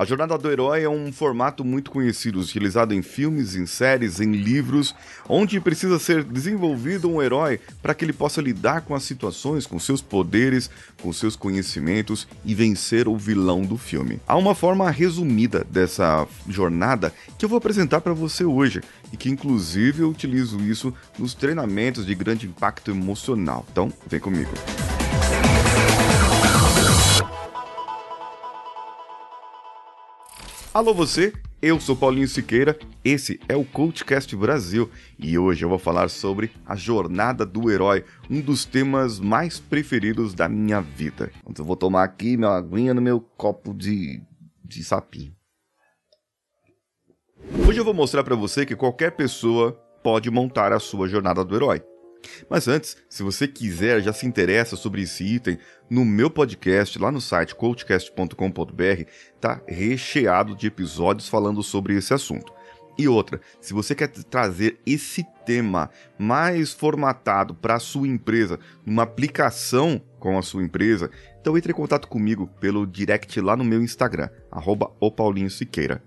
A jornada do herói é um formato muito conhecido, utilizado em filmes, em séries, em livros, onde precisa ser desenvolvido um herói para que ele possa lidar com as situações, com seus poderes, com seus conhecimentos e vencer o vilão do filme. Há uma forma resumida dessa jornada que eu vou apresentar para você hoje e que inclusive eu utilizo isso nos treinamentos de grande impacto emocional. Então, vem comigo. Alô você, eu sou Paulinho Siqueira, esse é o Coachcast Brasil e hoje eu vou falar sobre a jornada do herói, um dos temas mais preferidos da minha vida. Então eu vou tomar aqui minha aguinha no meu copo de, de sapinho. Hoje eu vou mostrar para você que qualquer pessoa pode montar a sua jornada do herói. Mas antes, se você quiser, já se interessa sobre esse item, no meu podcast, lá no site coachcast.com.br, tá recheado de episódios falando sobre esse assunto. E outra, se você quer trazer esse tema mais formatado para a sua empresa, numa aplicação com a sua empresa, então entre em contato comigo pelo direct lá no meu Instagram, arroba.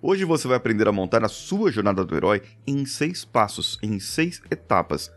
Hoje você vai aprender a montar a sua jornada do herói em seis passos, em seis etapas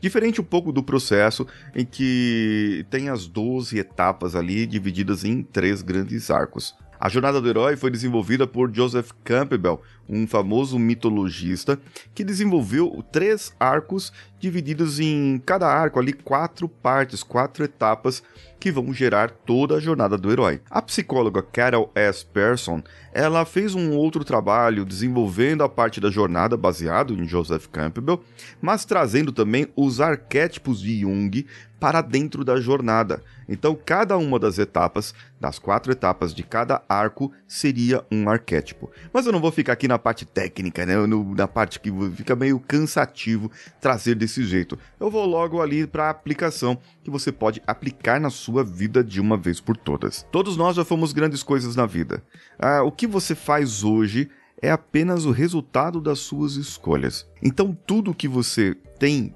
Diferente um pouco do processo em que tem as 12 etapas ali divididas em três grandes arcos. A jornada do herói foi desenvolvida por Joseph Campbell, um famoso mitologista que desenvolveu três arcos divididos em cada arco ali quatro partes, quatro etapas que vão gerar toda a jornada do herói. A psicóloga Carol S. Pearson, ela fez um outro trabalho desenvolvendo a parte da jornada baseado em Joseph Campbell, mas trazendo também os arquétipos de Jung para dentro da jornada. Então, cada uma das etapas, das quatro etapas de cada arco, seria um arquétipo. Mas eu não vou ficar aqui na parte técnica, né? No, na parte que fica meio cansativo trazer desse jeito. Eu vou logo ali para a aplicação que você pode aplicar na sua vida de uma vez por todas. Todos nós já fomos grandes coisas na vida. Ah, o que você faz hoje é apenas o resultado das suas escolhas. Então, tudo que você tem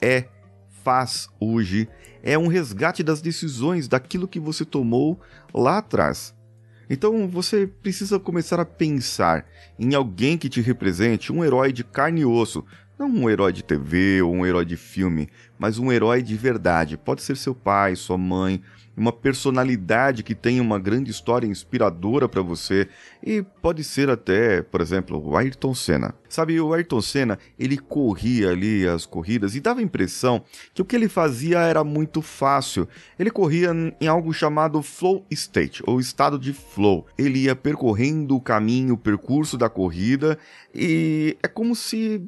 é faz hoje é um resgate das decisões daquilo que você tomou lá atrás. Então você precisa começar a pensar em alguém que te represente, um herói de carne e osso, não um herói de TV ou um herói de filme, mas um herói de verdade. Pode ser seu pai, sua mãe, uma personalidade que tem uma grande história inspiradora para você e pode ser até, por exemplo, o Ayrton Senna. Sabe, o Ayrton Senna, ele corria ali as corridas e dava a impressão que o que ele fazia era muito fácil. Ele corria em algo chamado flow state, ou estado de flow. Ele ia percorrendo o caminho, o percurso da corrida e é como se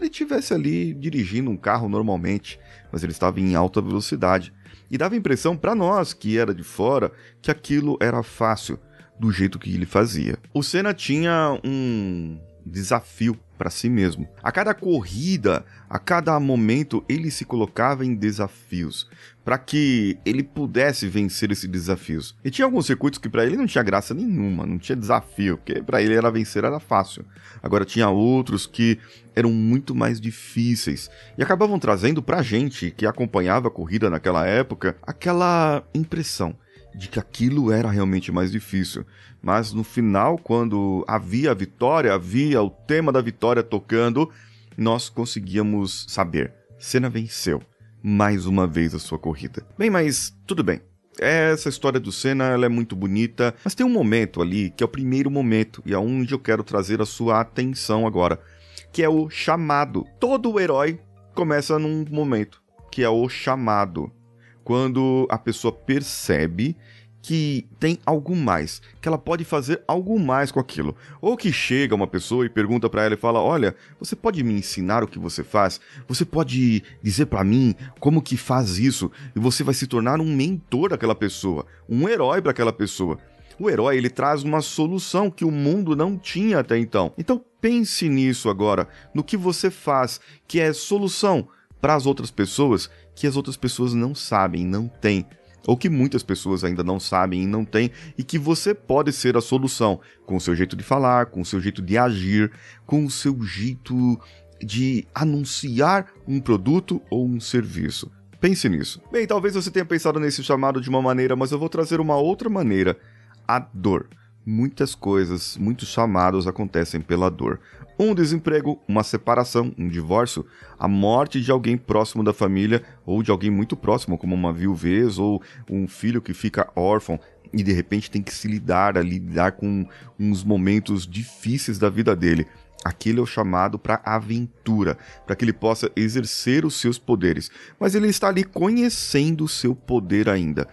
ele estivesse ali dirigindo um carro normalmente, mas ele estava em alta velocidade. E dava a impressão para nós, que era de fora, que aquilo era fácil, do jeito que ele fazia. O Senna tinha um desafio para si mesmo. A cada corrida, a cada momento, ele se colocava em desafios para que ele pudesse vencer esses desafios. E tinha alguns circuitos que para ele não tinha graça nenhuma, não tinha desafio, porque para ele era vencer era fácil. Agora tinha outros que eram muito mais difíceis e acabavam trazendo para gente que acompanhava a corrida naquela época aquela impressão de que aquilo era realmente mais difícil. Mas no final, quando havia a vitória, havia o tema da vitória tocando, nós conseguíamos saber. Senna venceu mais uma vez a sua corrida. Bem, mas tudo bem. Essa história do Senna ela é muito bonita, mas tem um momento ali que é o primeiro momento e é onde eu quero trazer a sua atenção agora, que é o chamado. Todo herói começa num momento, que é o chamado quando a pessoa percebe que tem algo mais, que ela pode fazer algo mais com aquilo. Ou que chega uma pessoa e pergunta para ela e fala: "Olha, você pode me ensinar o que você faz? Você pode dizer para mim como que faz isso?" E você vai se tornar um mentor daquela pessoa, um herói para aquela pessoa. O herói ele traz uma solução que o mundo não tinha até então. Então pense nisso agora, no que você faz, que é solução para as outras pessoas que as outras pessoas não sabem, não têm, ou que muitas pessoas ainda não sabem e não têm, e que você pode ser a solução com o seu jeito de falar, com o seu jeito de agir, com o seu jeito de anunciar um produto ou um serviço. Pense nisso. Bem, talvez você tenha pensado nesse chamado de uma maneira, mas eu vou trazer uma outra maneira: a dor. Muitas coisas, muitos chamados acontecem pela dor. Um desemprego, uma separação, um divórcio, a morte de alguém próximo da família ou de alguém muito próximo, como uma viuvez ou um filho que fica órfão e de repente tem que se lidar lidar com uns momentos difíceis da vida dele. Aquele é o chamado para aventura, para que ele possa exercer os seus poderes. Mas ele está ali conhecendo o seu poder ainda.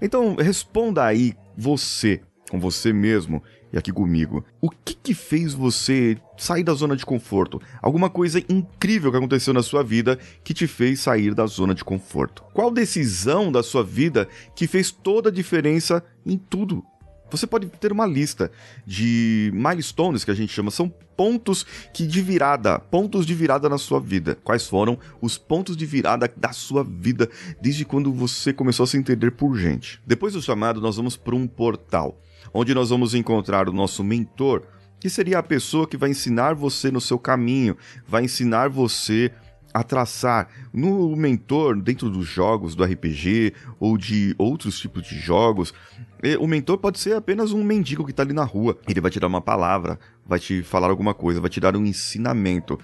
Então, responda aí, você, com você mesmo e aqui comigo. O que que fez você sair da zona de conforto? Alguma coisa incrível que aconteceu na sua vida que te fez sair da zona de conforto? Qual decisão da sua vida que fez toda a diferença em tudo? Você pode ter uma lista de milestones que a gente chama, são pontos que de virada, pontos de virada na sua vida. Quais foram os pontos de virada da sua vida desde quando você começou a se entender por gente? Depois do chamado, nós vamos para um portal onde nós vamos encontrar o nosso mentor, que seria a pessoa que vai ensinar você no seu caminho, vai ensinar você a traçar no mentor dentro dos jogos do RPG ou de outros tipos de jogos. O mentor pode ser apenas um mendigo que está ali na rua. Ele vai te dar uma palavra, vai te falar alguma coisa, vai te dar um ensinamento.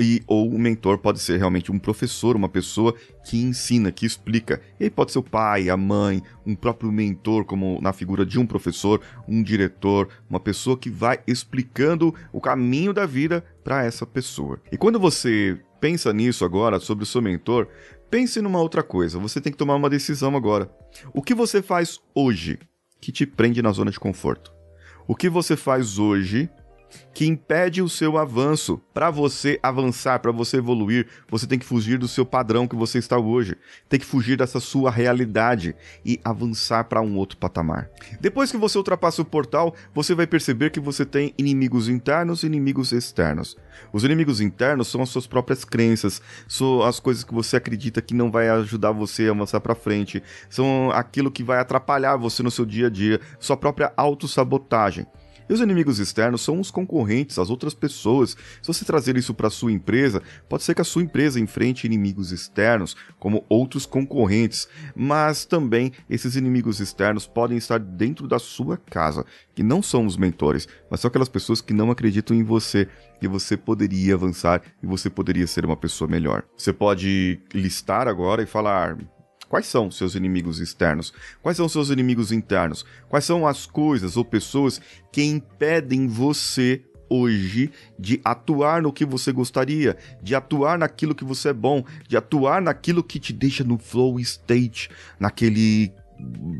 E ou o mentor pode ser realmente um professor, uma pessoa que ensina, que explica. E aí pode ser o pai, a mãe, um próprio mentor, como na figura de um professor, um diretor, uma pessoa que vai explicando o caminho da vida para essa pessoa. E quando você pensa nisso agora sobre o seu mentor, pense numa outra coisa. Você tem que tomar uma decisão agora. O que você faz hoje que te prende na zona de conforto? O que você faz hoje que impede o seu avanço. Para você avançar, para você evoluir, você tem que fugir do seu padrão que você está hoje. Tem que fugir dessa sua realidade e avançar para um outro patamar. Depois que você ultrapassa o portal, você vai perceber que você tem inimigos internos e inimigos externos. Os inimigos internos são as suas próprias crenças, são as coisas que você acredita que não vai ajudar você a avançar para frente, são aquilo que vai atrapalhar você no seu dia a dia, sua própria autossabotagem. E os inimigos externos são os concorrentes, as outras pessoas. Se você trazer isso para sua empresa, pode ser que a sua empresa enfrente inimigos externos, como outros concorrentes, mas também esses inimigos externos podem estar dentro da sua casa, que não são os mentores, mas são aquelas pessoas que não acreditam em você, e você poderia avançar e você poderia ser uma pessoa melhor. Você pode listar agora e falar: Quais são seus inimigos externos? Quais são seus inimigos internos? Quais são as coisas ou pessoas que impedem você hoje de atuar no que você gostaria, de atuar naquilo que você é bom, de atuar naquilo que te deixa no flow state, naquele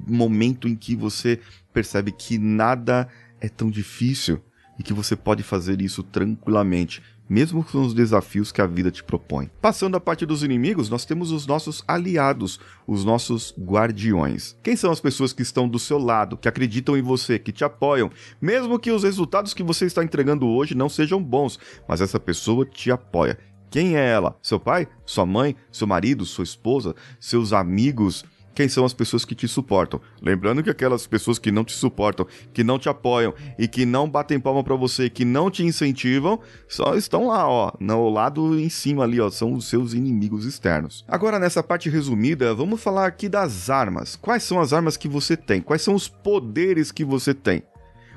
momento em que você percebe que nada é tão difícil e que você pode fazer isso tranquilamente mesmo com os desafios que a vida te propõe. Passando a parte dos inimigos, nós temos os nossos aliados, os nossos guardiões. Quem são as pessoas que estão do seu lado, que acreditam em você, que te apoiam, mesmo que os resultados que você está entregando hoje não sejam bons, mas essa pessoa te apoia. Quem é ela? Seu pai? Sua mãe? Seu marido? Sua esposa? Seus amigos? Quem são as pessoas que te suportam. Lembrando que aquelas pessoas que não te suportam, que não te apoiam e que não batem palma para você, que não te incentivam, só estão lá, ó, no lado em cima ali, ó, são os seus inimigos externos. Agora nessa parte resumida, vamos falar aqui das armas. Quais são as armas que você tem? Quais são os poderes que você tem?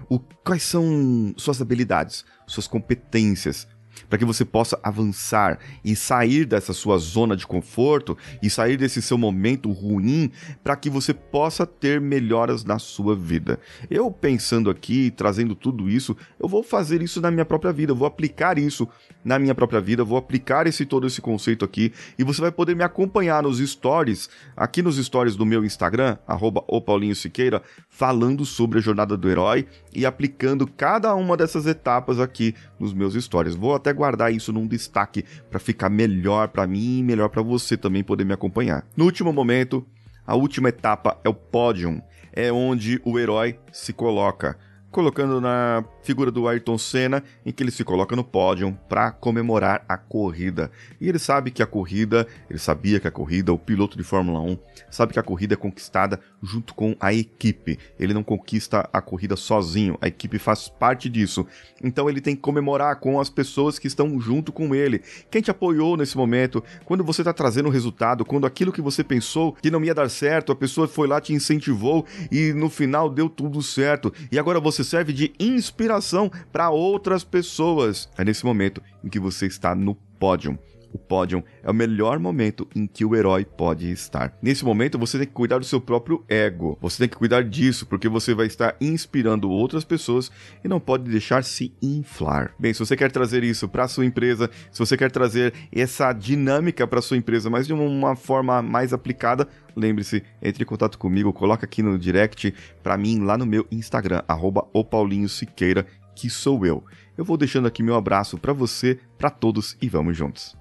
O, quais são suas habilidades, suas competências, para que você possa avançar e sair dessa sua zona de conforto e sair desse seu momento ruim para que você possa ter melhoras na sua vida. Eu pensando aqui, trazendo tudo isso, eu vou fazer isso na minha própria vida, eu vou aplicar isso na minha própria vida, vou aplicar esse todo esse conceito aqui e você vai poder me acompanhar nos stories, aqui nos stories do meu Instagram, arroba Siqueira, falando sobre a jornada do herói e aplicando cada uma dessas etapas aqui nos meus stories. Vou até guardar isso num destaque para ficar melhor para mim e melhor para você também poder me acompanhar. No último momento, a última etapa é o pódio, é onde o herói se coloca colocando na figura do Ayrton Senna, em que ele se coloca no pódio para comemorar a corrida. E ele sabe que a corrida, ele sabia que a corrida, o piloto de Fórmula 1, sabe que a corrida é conquistada junto com a equipe. Ele não conquista a corrida sozinho, a equipe faz parte disso. Então ele tem que comemorar com as pessoas que estão junto com ele. Quem te apoiou nesse momento, quando você está trazendo um resultado, quando aquilo que você pensou que não ia dar certo, a pessoa foi lá, te incentivou e no final deu tudo certo. E agora você serve de inspiração para outras pessoas. É nesse momento em que você está no pódio o pódio é o melhor momento em que o herói pode estar. Nesse momento, você tem que cuidar do seu próprio ego. Você tem que cuidar disso, porque você vai estar inspirando outras pessoas e não pode deixar se inflar. Bem, se você quer trazer isso para sua empresa, se você quer trazer essa dinâmica para sua empresa, mas de uma forma mais aplicada, lembre-se, entre em contato comigo, coloca aqui no direct para mim lá no meu Instagram, arroba que sou eu. Eu vou deixando aqui meu abraço para você, para todos e vamos juntos.